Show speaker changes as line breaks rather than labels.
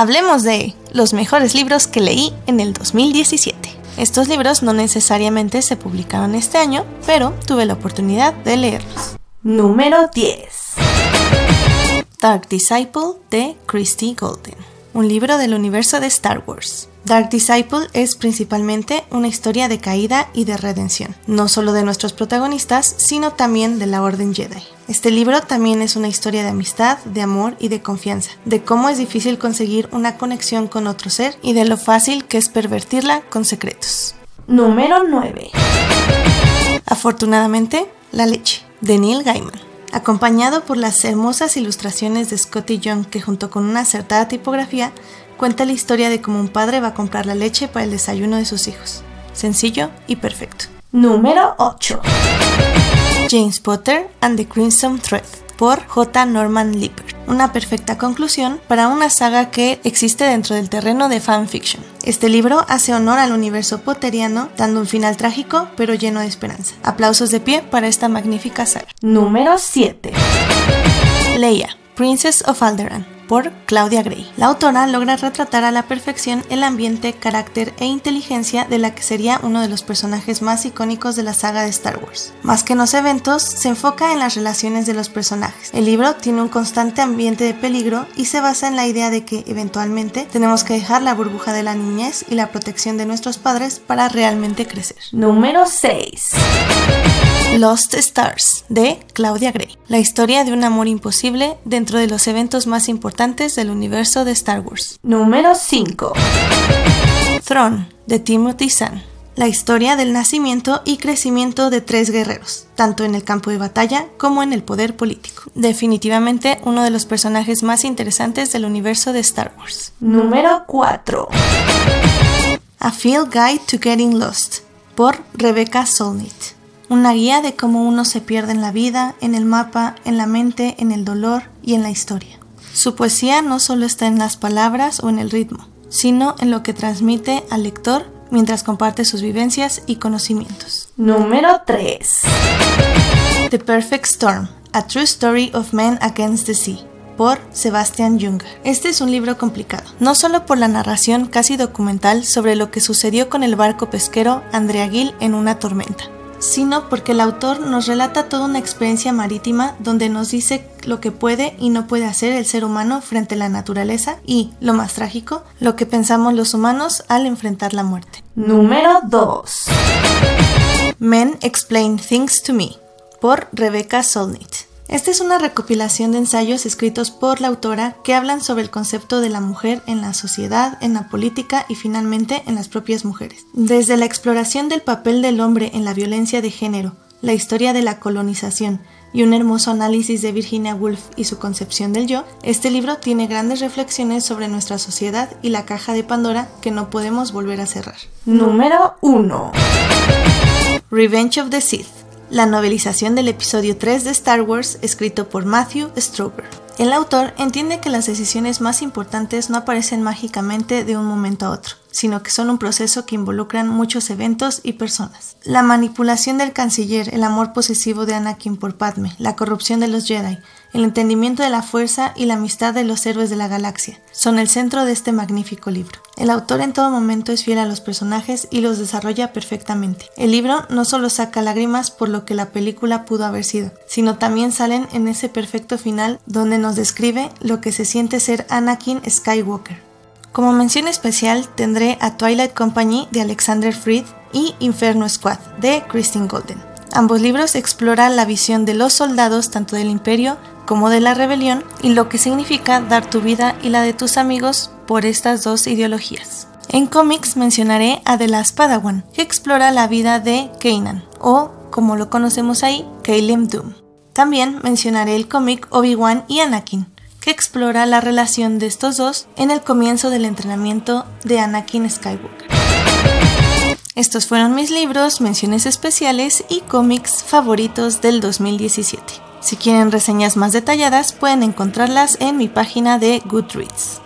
hablemos de los mejores libros que leí en el 2017. Estos libros no necesariamente se publicaron este año, pero tuve la oportunidad de leerlos. Número 10. Dark Disciple de Christy Golden, un libro del universo de Star Wars. Dark Disciple es principalmente una historia de caída y de redención, no solo de nuestros protagonistas, sino también de la Orden Jedi. Este libro también es una historia de amistad, de amor y de confianza, de cómo es difícil conseguir una conexión con otro ser y de lo fácil que es pervertirla con secretos. Número 9. Afortunadamente, La leche, de Neil Gaiman acompañado por las hermosas ilustraciones de Scotty Young que junto con una acertada tipografía cuenta la historia de cómo un padre va a comprar la leche para el desayuno de sus hijos. Sencillo y perfecto. Número 8. James Potter and the Crimson Thread por J. Norman Lipper. Una perfecta conclusión para una saga que existe dentro del terreno de fanfiction. Este libro hace honor al universo potteriano, dando un final trágico pero lleno de esperanza. Aplausos de pie para esta magnífica saga. Número 7. Leia, Princess of Alderaan por Claudia Gray. La autora logra retratar a la perfección el ambiente, carácter e inteligencia de la que sería uno de los personajes más icónicos de la saga de Star Wars. Más que en los eventos, se enfoca en las relaciones de los personajes. El libro tiene un constante ambiente de peligro y se basa en la idea de que eventualmente tenemos que dejar la burbuja de la niñez y la protección de nuestros padres para realmente crecer. Número 6. Lost Stars de Claudia Gray. La historia de un amor imposible dentro de los eventos más importantes del universo de Star Wars. Número 5. Throne de Timothy Zahn. La historia del nacimiento y crecimiento de tres guerreros, tanto en el campo de batalla como en el poder político. Definitivamente uno de los personajes más interesantes del universo de Star Wars. Número 4. A Field Guide to Getting Lost por Rebecca Solnit una guía de cómo uno se pierde en la vida, en el mapa, en la mente, en el dolor y en la historia. Su poesía no solo está en las palabras o en el ritmo, sino en lo que transmite al lector mientras comparte sus vivencias y conocimientos. Número 3. The Perfect Storm, A True Story of Men Against the Sea por Sebastian Junger. Este es un libro complicado, no solo por la narración casi documental sobre lo que sucedió con el barco pesquero Andrea Gill en una tormenta, sino porque el autor nos relata toda una experiencia marítima donde nos dice lo que puede y no puede hacer el ser humano frente a la naturaleza y, lo más trágico, lo que pensamos los humanos al enfrentar la muerte. Número 2. Men Explain Things to Me por Rebecca Solnit. Esta es una recopilación de ensayos escritos por la autora que hablan sobre el concepto de la mujer en la sociedad, en la política y finalmente en las propias mujeres. Desde la exploración del papel del hombre en la violencia de género, la historia de la colonización y un hermoso análisis de Virginia Woolf y su concepción del yo, este libro tiene grandes reflexiones sobre nuestra sociedad y la caja de Pandora que no podemos volver a cerrar. Número 1. Revenge of the Sith la novelización del episodio 3 de Star Wars escrito por Matthew Strober. El autor entiende que las decisiones más importantes no aparecen mágicamente de un momento a otro, sino que son un proceso que involucran muchos eventos y personas. La manipulación del canciller, el amor posesivo de Anakin por Padme, la corrupción de los Jedi, el entendimiento de la fuerza y la amistad de los héroes de la galaxia son el centro de este magnífico libro. El autor en todo momento es fiel a los personajes y los desarrolla perfectamente. El libro no solo saca lágrimas por lo que la película pudo haber sido, sino también salen en ese perfecto final donde nos describe lo que se siente ser Anakin Skywalker. Como mención especial tendré a Twilight Company de Alexander Freed y Inferno Squad de Christine Golden. Ambos libros exploran la visión de los soldados tanto del imperio como de la rebelión y lo que significa dar tu vida y la de tus amigos por estas dos ideologías. En cómics mencionaré a The Last Padawan, que explora la vida de Kanan, o como lo conocemos ahí, Caleb Doom. También mencionaré el cómic Obi-Wan y Anakin, que explora la relación de estos dos en el comienzo del entrenamiento de Anakin Skywalker. Estos fueron mis libros, menciones especiales y cómics favoritos del 2017. Si quieren reseñas más detalladas, pueden encontrarlas en mi página de Goodreads.